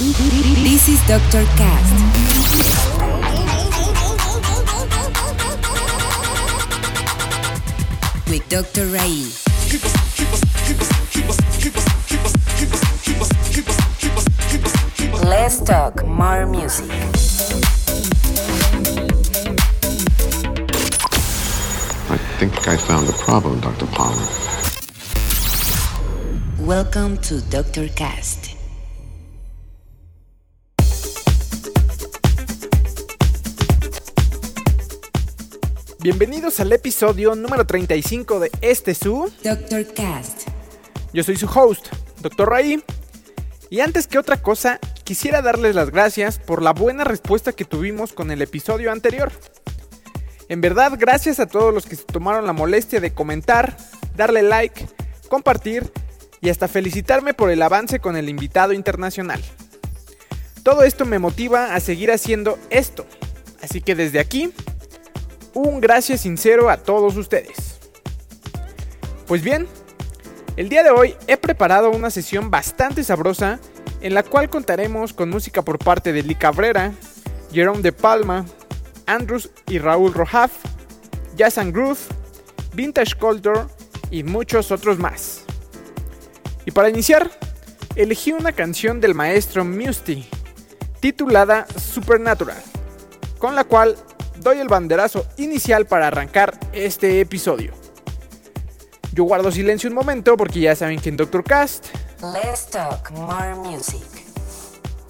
This is Dr. Cast. With Dr. Ray. Let's talk more music. I think I found the problem, Dr. Palmer. Welcome to Dr. Cast. Bienvenidos al episodio número 35 de este su. Dr. Cast. Yo soy su host, Dr. Ray. Y antes que otra cosa, quisiera darles las gracias por la buena respuesta que tuvimos con el episodio anterior. En verdad, gracias a todos los que se tomaron la molestia de comentar, darle like, compartir y hasta felicitarme por el avance con el invitado internacional. Todo esto me motiva a seguir haciendo esto. Así que desde aquí, un gracias sincero a todos ustedes. Pues bien, el día de hoy he preparado una sesión bastante sabrosa en la cual contaremos con música por parte de Lee Cabrera, Jerome De Palma, Andrews y Raúl Rojaf, Jazz and Groove, Vintage Culture y muchos otros más. Y para iniciar, elegí una canción del maestro Musty, titulada Supernatural, con la cual doy el banderazo inicial para arrancar este episodio. Yo guardo silencio un momento porque ya saben que en Doctor Cast Let's talk more music.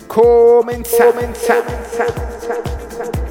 comenzamos. Supernatural.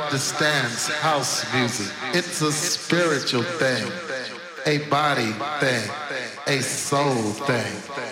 Understands house music. It's a spiritual thing, a body thing, a soul thing.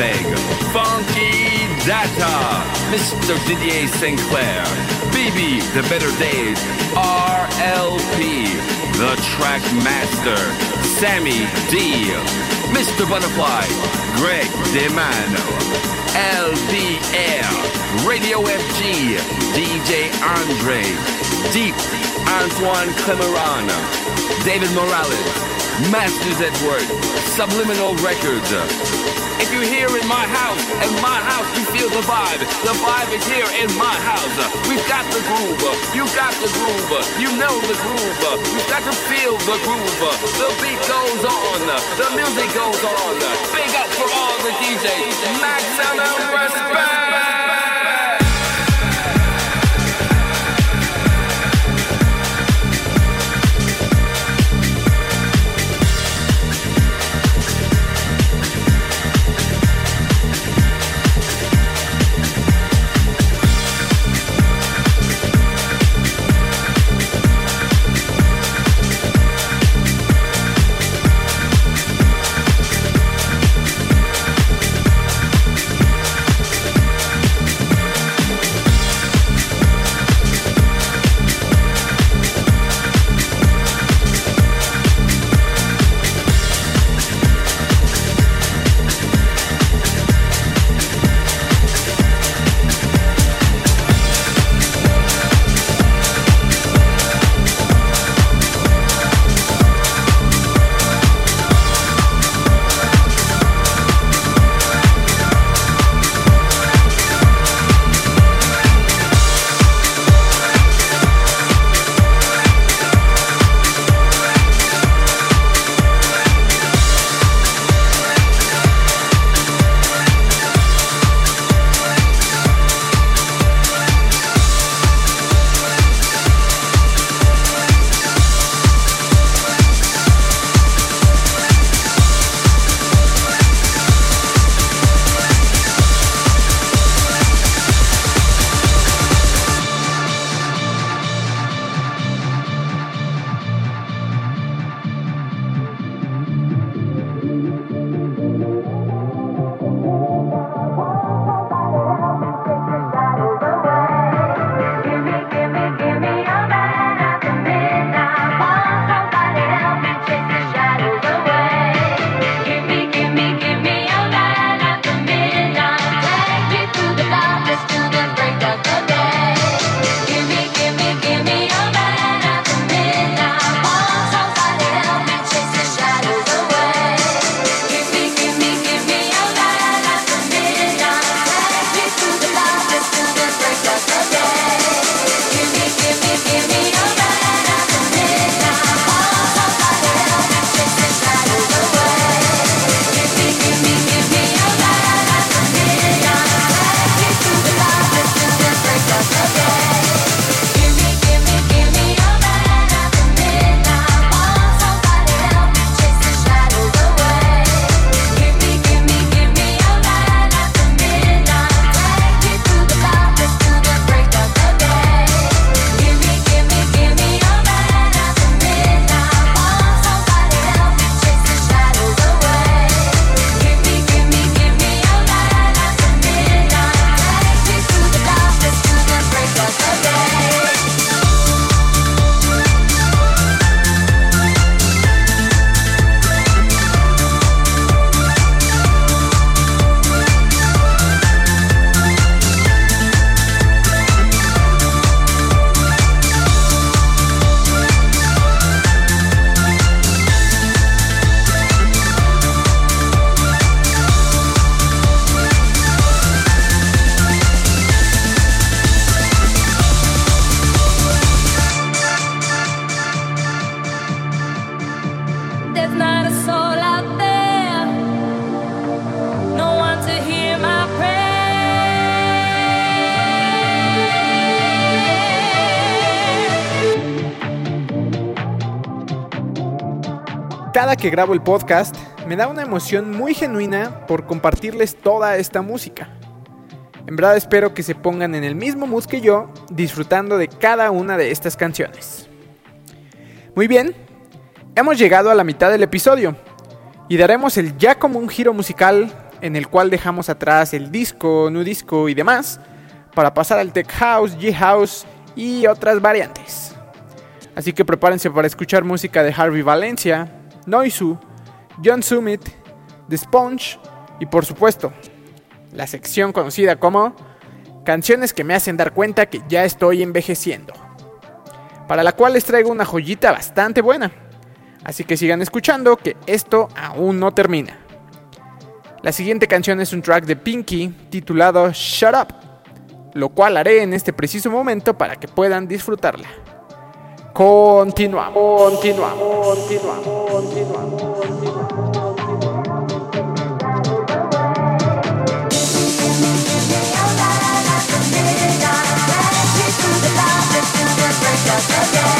Solveig, Funky Data, Mr. Didier Sinclair, BB, The Better Days, RLP, The Track Master, Sammy D, Mr. Butterfly, Greg DeMano, LPR, Radio FG, DJ Andre, Deep, Antoine Clamaran, David Morales, Masters at Work, Subliminal Records. If you're here in my house, in my house, you feel the vibe. The vibe is here in my house. We've got the groove. You got the groove. You know the groove. We've got to feel the groove. The beat goes on. The music goes on. Big up for all the DJs. Maximum respect. Cada que grabo el podcast, me da una emoción muy genuina por compartirles toda esta música. En verdad espero que se pongan en el mismo mood que yo, disfrutando de cada una de estas canciones. Muy bien, hemos llegado a la mitad del episodio y daremos el ya como un giro musical en el cual dejamos atrás el disco, nu disco y demás para pasar al tech house, G house y otras variantes. Así que prepárense para escuchar música de Harvey Valencia, Noisu, John Summit, The Sponge y por supuesto, la sección conocida como Canciones que me hacen dar cuenta que ya estoy envejeciendo. Para la cual les traigo una joyita bastante buena. Así que sigan escuchando que esto aún no termina. La siguiente canción es un track de Pinky titulado Shut Up, lo cual haré en este preciso momento para que puedan disfrutarla. Continuamos, continuamos, continuamos, continuamos. sorry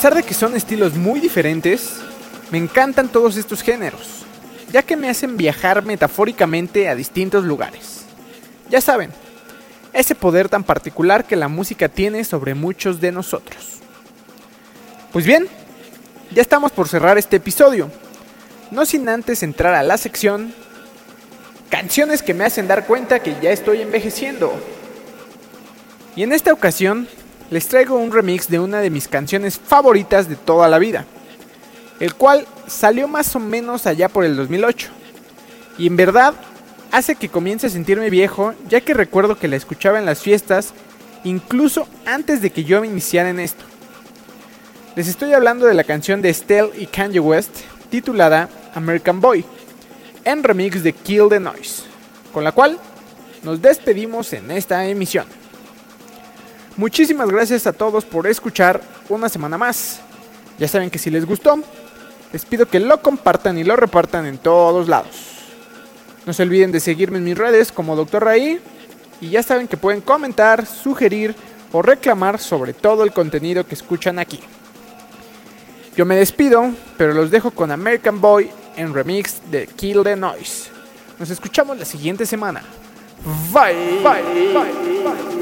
Pesar de que son estilos muy diferentes, me encantan todos estos géneros, ya que me hacen viajar metafóricamente a distintos lugares. Ya saben, ese poder tan particular que la música tiene sobre muchos de nosotros. Pues bien, ya estamos por cerrar este episodio, no sin antes entrar a la sección Canciones que me hacen dar cuenta que ya estoy envejeciendo. Y en esta ocasión les traigo un remix de una de mis canciones favoritas de toda la vida, el cual salió más o menos allá por el 2008. Y en verdad hace que comience a sentirme viejo, ya que recuerdo que la escuchaba en las fiestas, incluso antes de que yo me iniciara en esto. Les estoy hablando de la canción de Estelle y Kanye West, titulada American Boy, en remix de Kill the Noise, con la cual nos despedimos en esta emisión. Muchísimas gracias a todos por escuchar una semana más. Ya saben que si les gustó, les pido que lo compartan y lo repartan en todos lados. No se olviden de seguirme en mis redes como Dr. Raí. Y ya saben que pueden comentar, sugerir o reclamar sobre todo el contenido que escuchan aquí. Yo me despido, pero los dejo con American Boy en remix de Kill the Noise. Nos escuchamos la siguiente semana. Bye. Bye. Bye. Bye.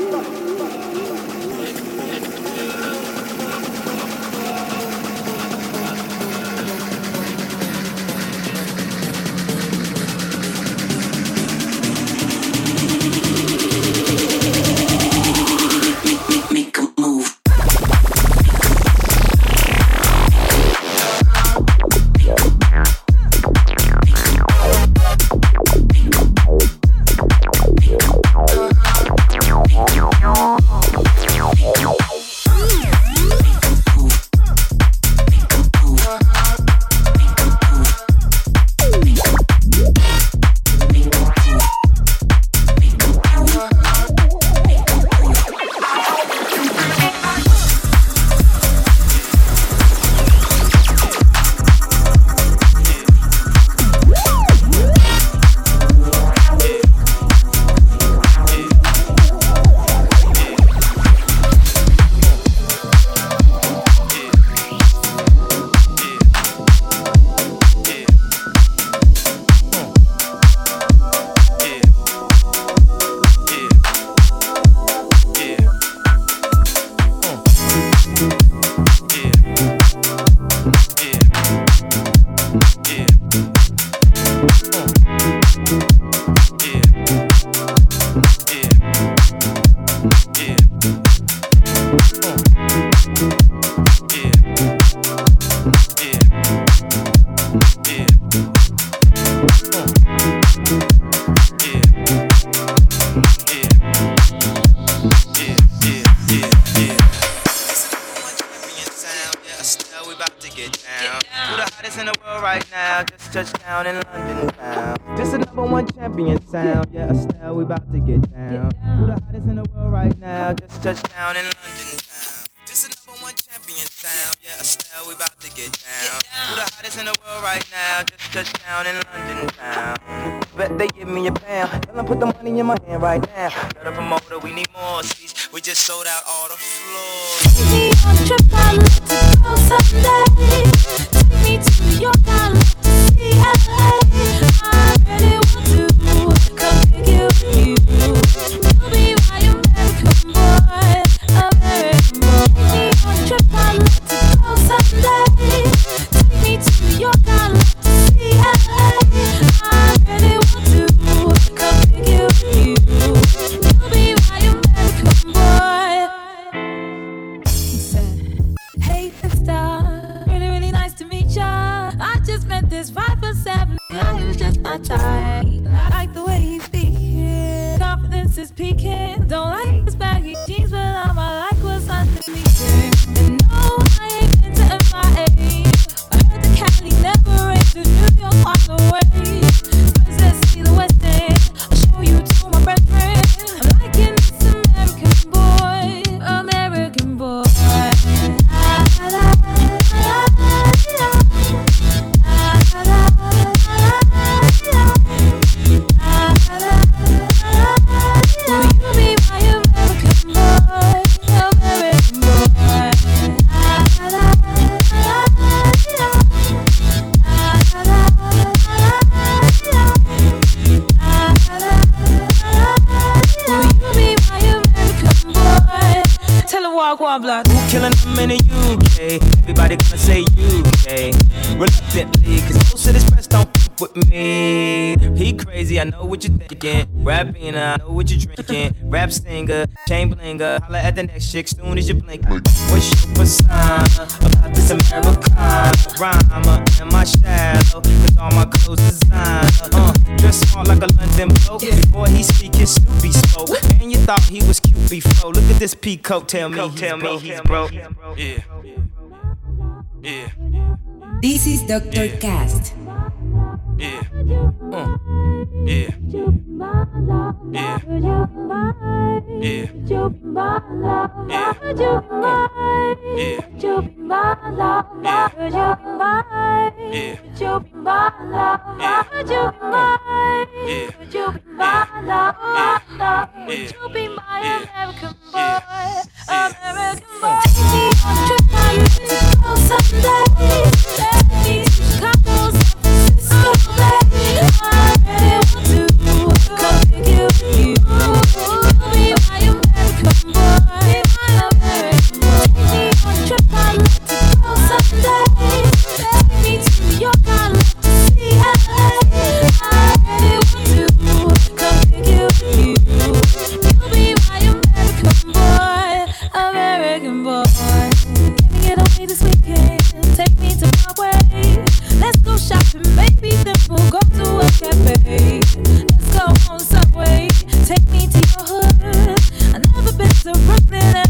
right now. Just touched down in London town. This a number one champion sound. Yeah, Estelle, we about to get down. Who the hottest in the world right now? Just touched down in London town. This Sound. Yeah, Estelle, we about to get down. Who the hottest in the world right now? Just touch down in London town. Bet they give me a pound. Tell them put the money in my hand right now. Promoter we need more seats. We just sold out all the floors. Take me on a trip, I love to go someday. Take me to your York, to see LA. I really want to come pick you. You'll be this five for seven guy is just my type. Like the way he's speaking. Confidence is peaking. Don't like his baggy jeans, but I'm I like what's underneath it. And no, I ain't into MIA. I heard the Cali never raised to New York on the. In the UK. Everybody gonna say UK. Reluctantly, cause most of this press with me. He crazy, I know what you're thinking. Rapping, I know what you're drinking. Rap singer, chain blinger. Holla at the next chick soon as you blink. What's your persona about this Americana? Rhymer, am my shadow? Cause all my clothes designer. Uh, dress smart like a London bloke. Before he speak, his Snoopy spoke. And you thought he was cute before. Look at this peacoat, tell me tell me broke. He's broke. Yeah. Yeah. yeah. This is Dr. Yeah. Cast. Yeah. Uh. Yeah. Yeah. Yeah. Yeah. Someday, let me couples let me I really Brooklyn.